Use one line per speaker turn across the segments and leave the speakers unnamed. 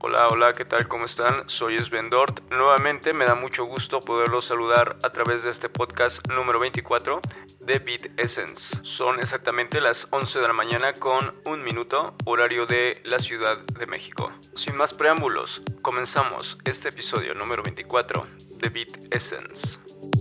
Hola, hola, ¿qué tal? ¿Cómo están? Soy Sven Dort. Nuevamente me da mucho gusto poderlos saludar a través de este podcast número 24 de Beat Essence. Son exactamente las 11 de la mañana con un minuto, horario de la Ciudad de México. Sin más preámbulos, comenzamos este episodio número 24 de Beat Essence.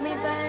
Me, baby.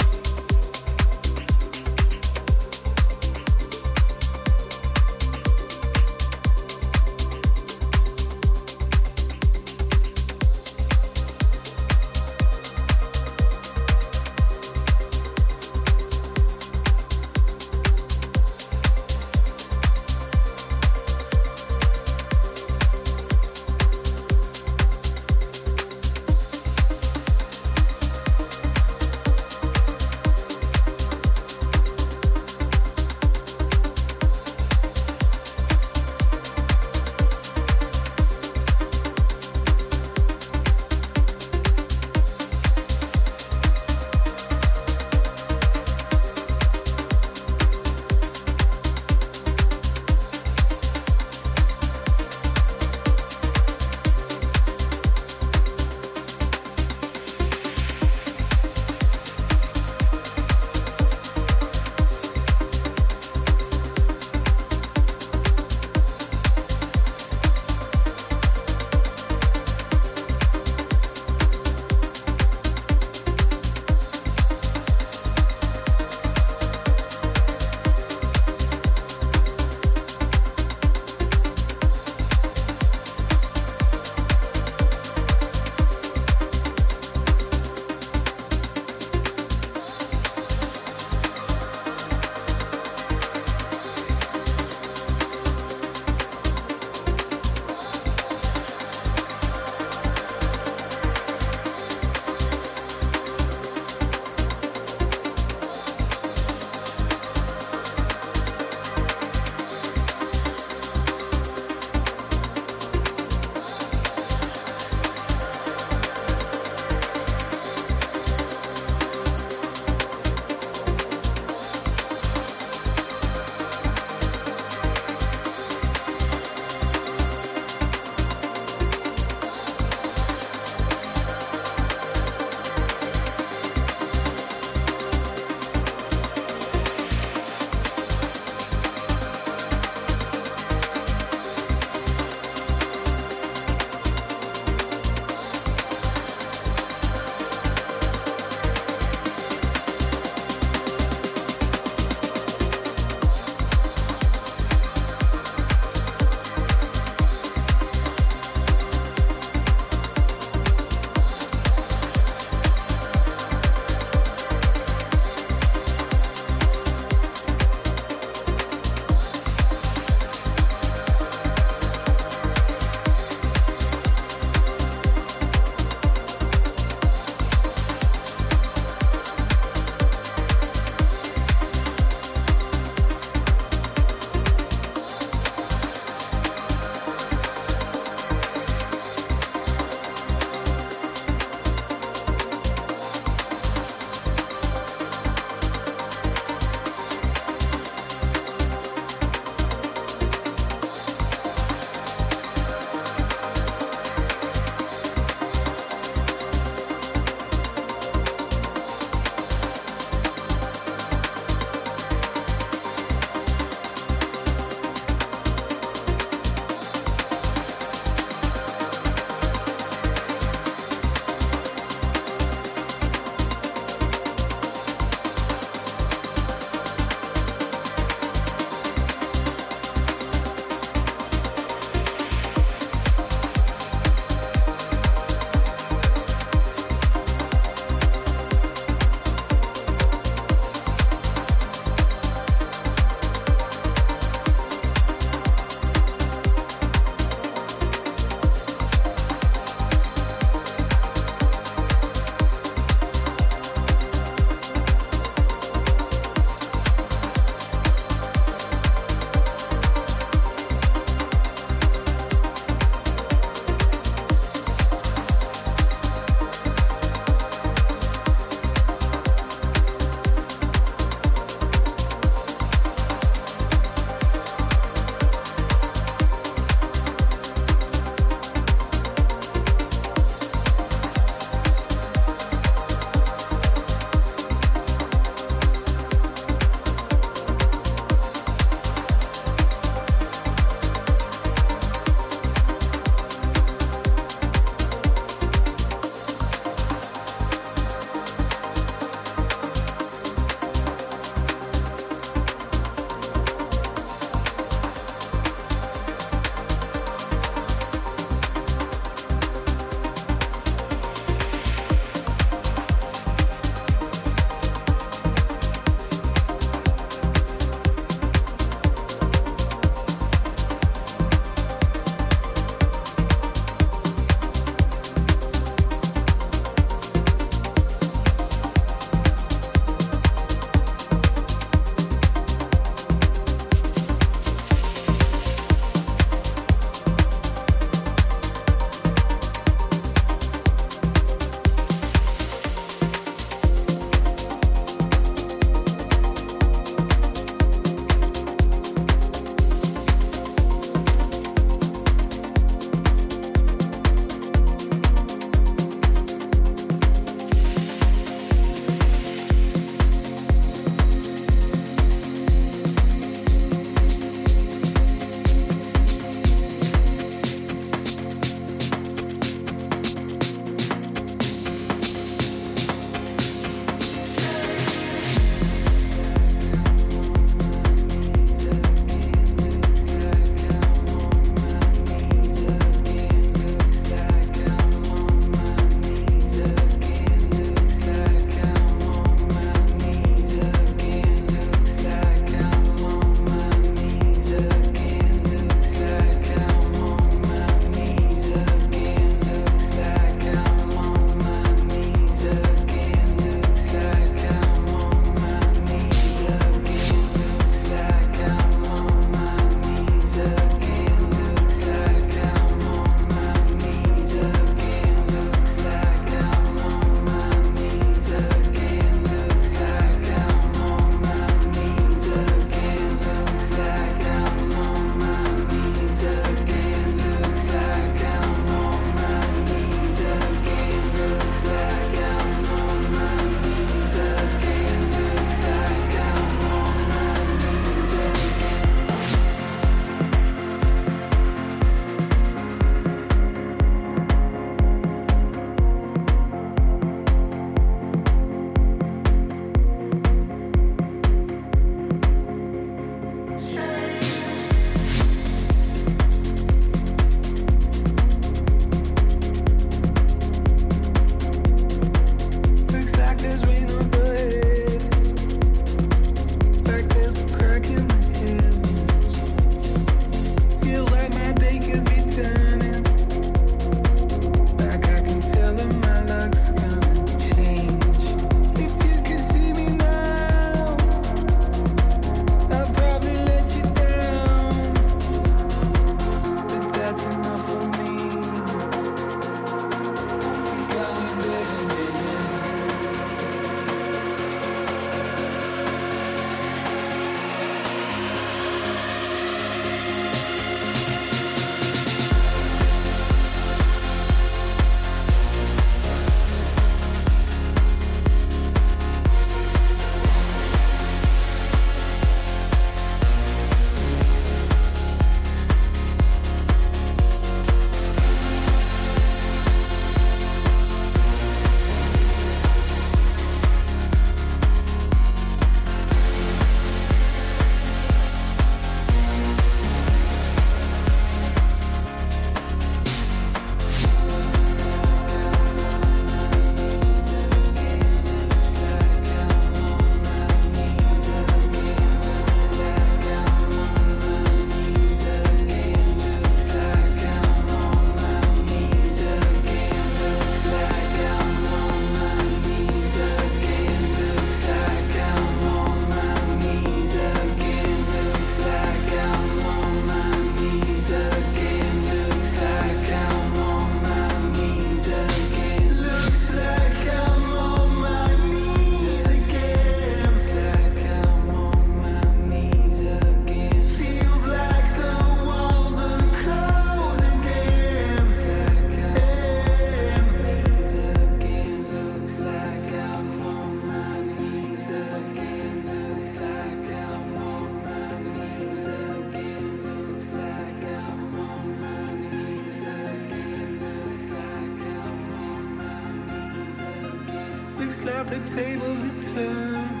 Tables have turned.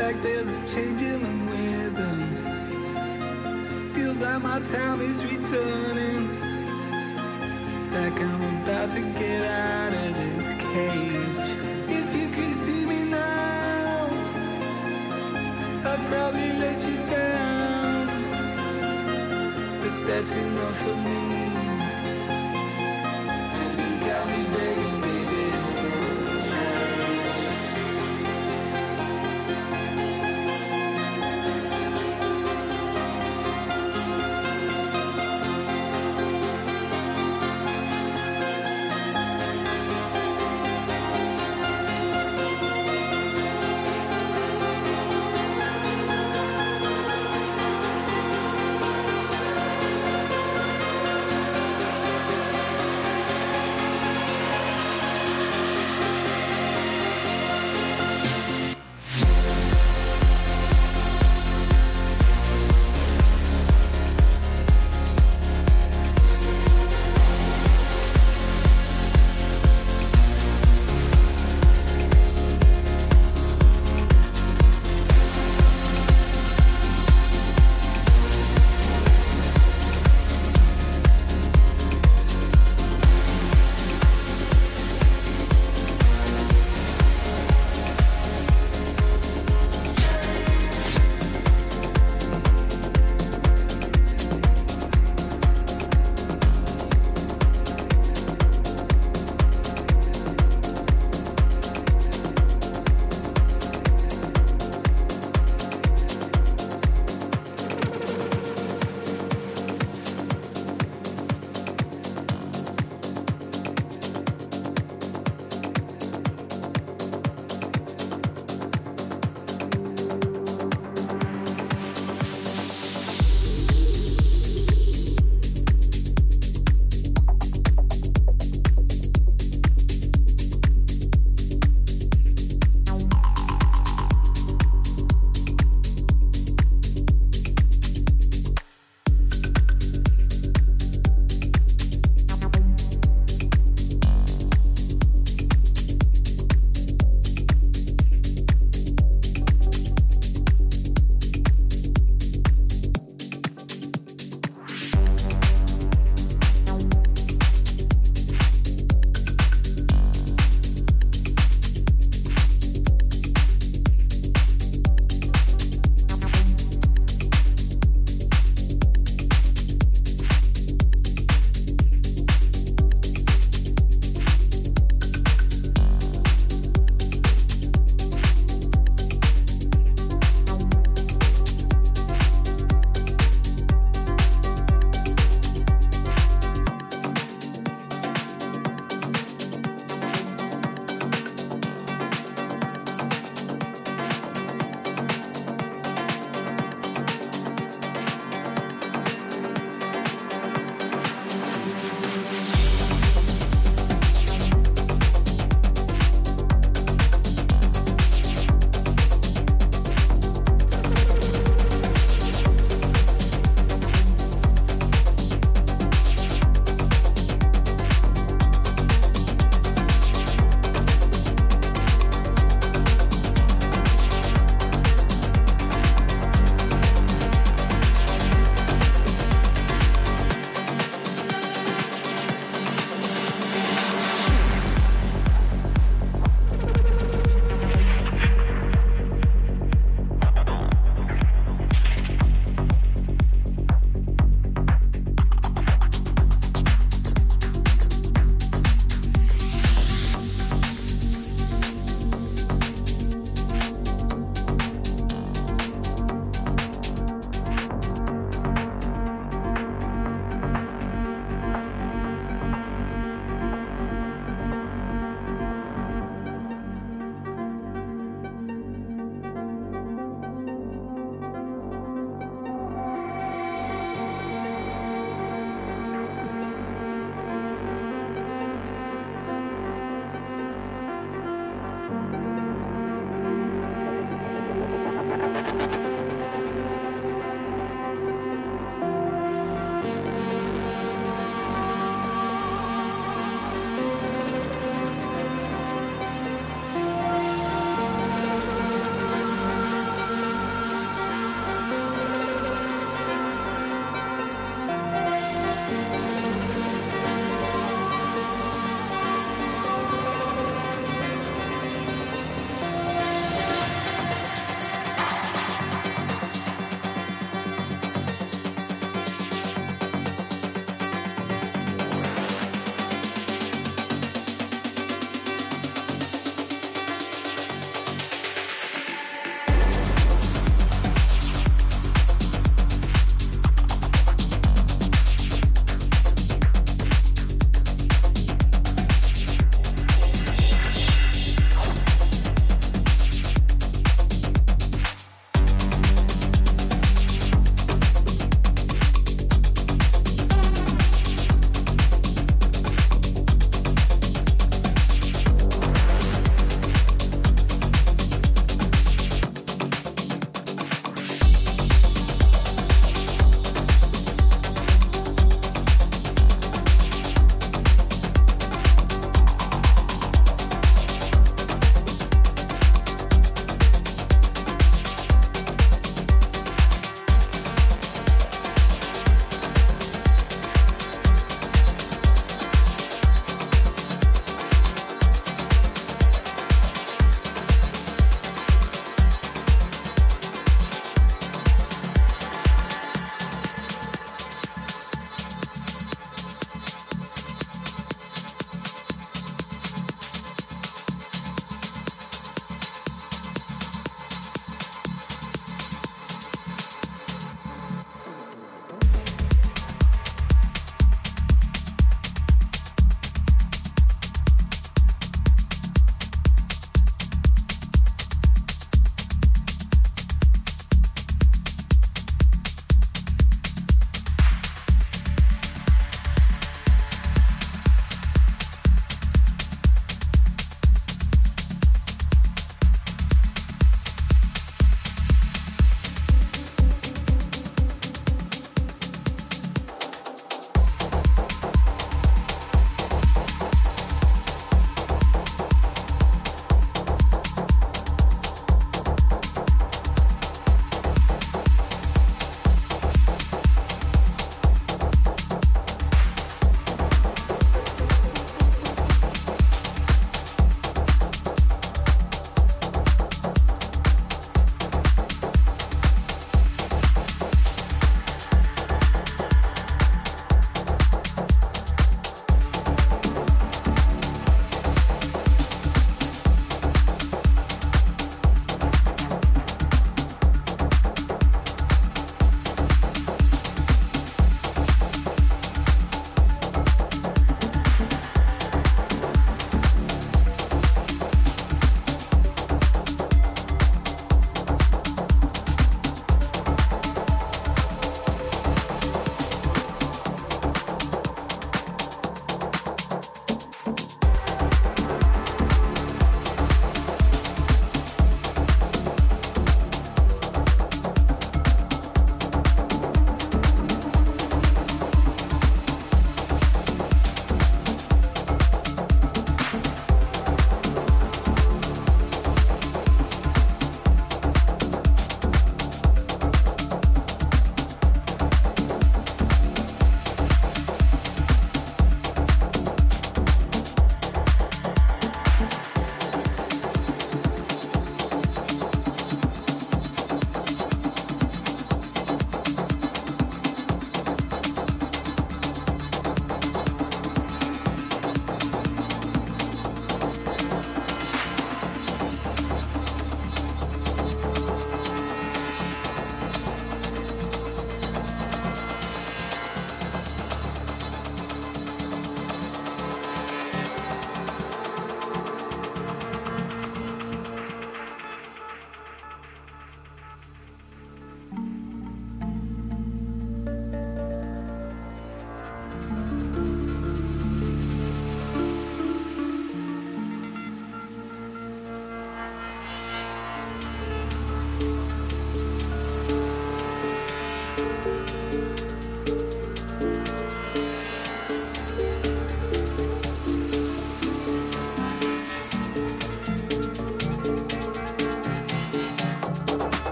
Like there's a change in the rhythm. Feels like my time is returning. Like I'm about to get out of this cage. If you could see me now, I'd probably let you down. But that's enough for me.